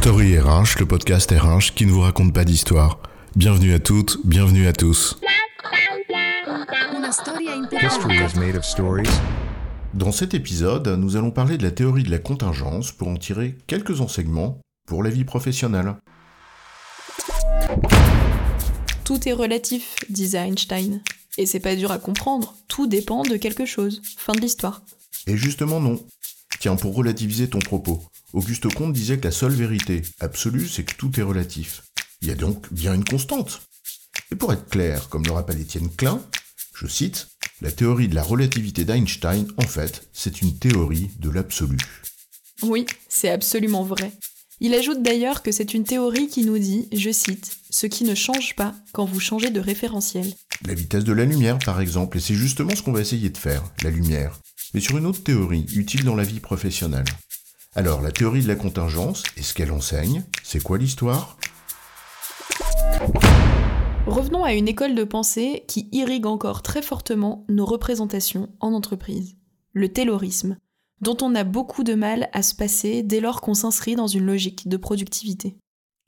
Story RH, le podcast RH qui ne vous raconte pas d'histoire. Bienvenue à toutes, bienvenue à tous. Dans cet épisode, nous allons parler de la théorie de la contingence pour en tirer quelques enseignements pour la vie professionnelle. Tout est relatif, disait Einstein. Et c'est pas dur à comprendre, tout dépend de quelque chose. Fin de l'histoire. Et justement non. Tiens, pour relativiser ton propos, Auguste Comte disait que la seule vérité absolue, c'est que tout est relatif. Il y a donc bien une constante. Et pour être clair, comme le rappelle Étienne Klein, je cite, La théorie de la relativité d'Einstein, en fait, c'est une théorie de l'absolu. Oui, c'est absolument vrai. Il ajoute d'ailleurs que c'est une théorie qui nous dit, je cite, ce qui ne change pas quand vous changez de référentiel. La vitesse de la lumière, par exemple, et c'est justement ce qu'on va essayer de faire, la lumière, mais sur une autre théorie utile dans la vie professionnelle. Alors, la théorie de la contingence, et ce qu'elle enseigne, c'est quoi l'histoire? Revenons à une école de pensée qui irrigue encore très fortement nos représentations en entreprise. Le taylorisme, dont on a beaucoup de mal à se passer dès lors qu'on s'inscrit dans une logique de productivité.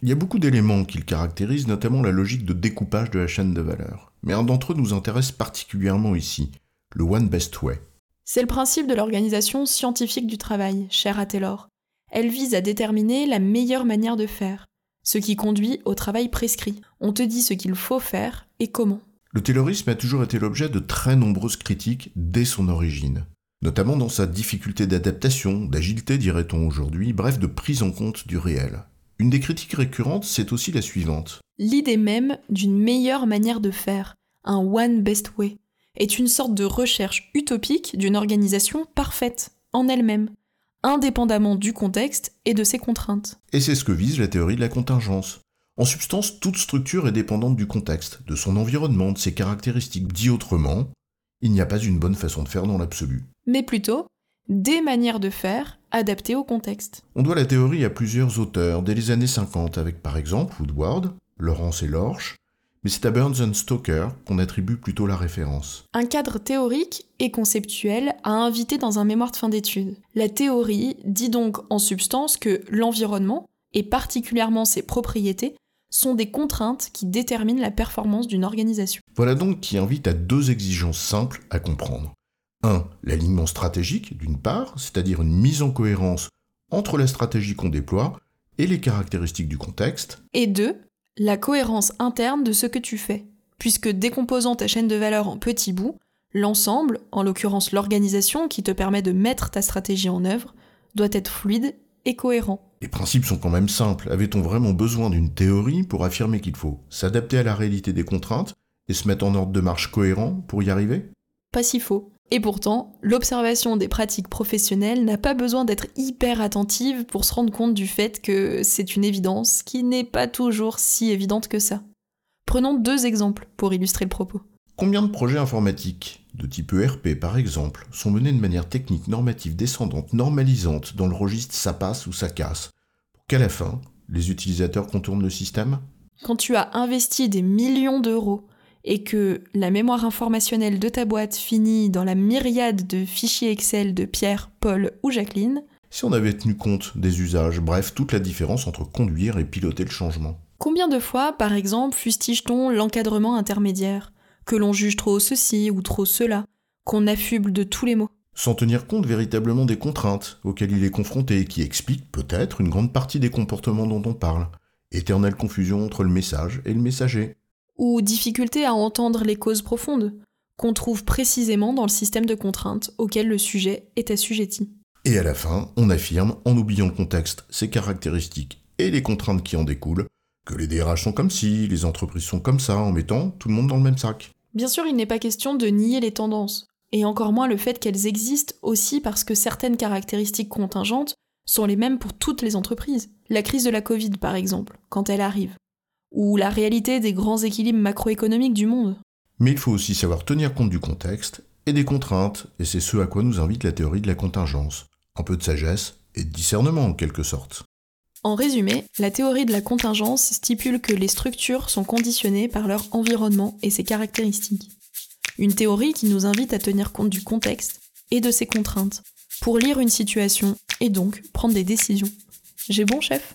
Il y a beaucoup d'éléments qui le caractérisent, notamment la logique de découpage de la chaîne de valeur. Mais un d'entre eux nous intéresse particulièrement ici, le One Best Way. C'est le principe de l'organisation scientifique du travail, chère à Taylor. Elle vise à déterminer la meilleure manière de faire, ce qui conduit au travail prescrit. On te dit ce qu'il faut faire et comment. Le taylorisme a toujours été l'objet de très nombreuses critiques dès son origine, notamment dans sa difficulté d'adaptation, d'agilité dirait-on aujourd'hui, bref de prise en compte du réel. Une des critiques récurrentes, c'est aussi la suivante. L'idée même d'une meilleure manière de faire, un one best way, est une sorte de recherche utopique d'une organisation parfaite en elle-même, indépendamment du contexte et de ses contraintes. Et c'est ce que vise la théorie de la contingence. En substance, toute structure est dépendante du contexte, de son environnement, de ses caractéristiques. Dit autrement, il n'y a pas une bonne façon de faire dans l'absolu. Mais plutôt, des manières de faire adaptées au contexte. On doit la théorie à plusieurs auteurs dès les années 50, avec par exemple Woodward, Lawrence et Lorsch, mais c'est à Burns and Stoker qu'on attribue plutôt la référence. Un cadre théorique et conceptuel à inviter dans un mémoire de fin d'études. La théorie dit donc en substance que l'environnement, et particulièrement ses propriétés, sont des contraintes qui déterminent la performance d'une organisation. Voilà donc qui invite à deux exigences simples à comprendre. 1. L'alignement stratégique, d'une part, c'est-à-dire une mise en cohérence entre la stratégie qu'on déploie et les caractéristiques du contexte. Et 2 la cohérence interne de ce que tu fais, puisque décomposant ta chaîne de valeur en petits bouts, l'ensemble, en l'occurrence l'organisation qui te permet de mettre ta stratégie en œuvre, doit être fluide et cohérent. Les principes sont quand même simples. Avait-on vraiment besoin d'une théorie pour affirmer qu'il faut s'adapter à la réalité des contraintes et se mettre en ordre de marche cohérent pour y arriver? Pas si faux. Et pourtant, l'observation des pratiques professionnelles n'a pas besoin d'être hyper attentive pour se rendre compte du fait que c'est une évidence qui n'est pas toujours si évidente que ça. Prenons deux exemples pour illustrer le propos. Combien de projets informatiques, de type ERP par exemple, sont menés de manière technique normative descendante, normalisante, dans le registre ça passe ou ça casse, pour qu'à la fin, les utilisateurs contournent le système? Quand tu as investi des millions d'euros et que la mémoire informationnelle de ta boîte finit dans la myriade de fichiers Excel de Pierre, Paul ou Jacqueline, si on avait tenu compte des usages, bref, toute la différence entre conduire et piloter le changement. Combien de fois, par exemple, fustige-t-on l'encadrement intermédiaire? Que l'on juge trop ceci ou trop cela Qu'on affuble de tous les mots Sans tenir compte véritablement des contraintes auxquelles il est confronté et qui expliquent peut-être une grande partie des comportements dont on parle. Éternelle confusion entre le message et le messager ou difficulté à entendre les causes profondes, qu'on trouve précisément dans le système de contraintes auquel le sujet est assujetti. Et à la fin, on affirme, en oubliant le contexte, ses caractéristiques et les contraintes qui en découlent, que les DRH sont comme ci, les entreprises sont comme ça, en mettant tout le monde dans le même sac. Bien sûr, il n'est pas question de nier les tendances, et encore moins le fait qu'elles existent aussi parce que certaines caractéristiques contingentes sont les mêmes pour toutes les entreprises. La crise de la Covid, par exemple, quand elle arrive, ou la réalité des grands équilibres macroéconomiques du monde. Mais il faut aussi savoir tenir compte du contexte et des contraintes, et c'est ce à quoi nous invite la théorie de la contingence. Un peu de sagesse et de discernement en quelque sorte. En résumé, la théorie de la contingence stipule que les structures sont conditionnées par leur environnement et ses caractéristiques. Une théorie qui nous invite à tenir compte du contexte et de ses contraintes pour lire une situation et donc prendre des décisions. J'ai bon, chef?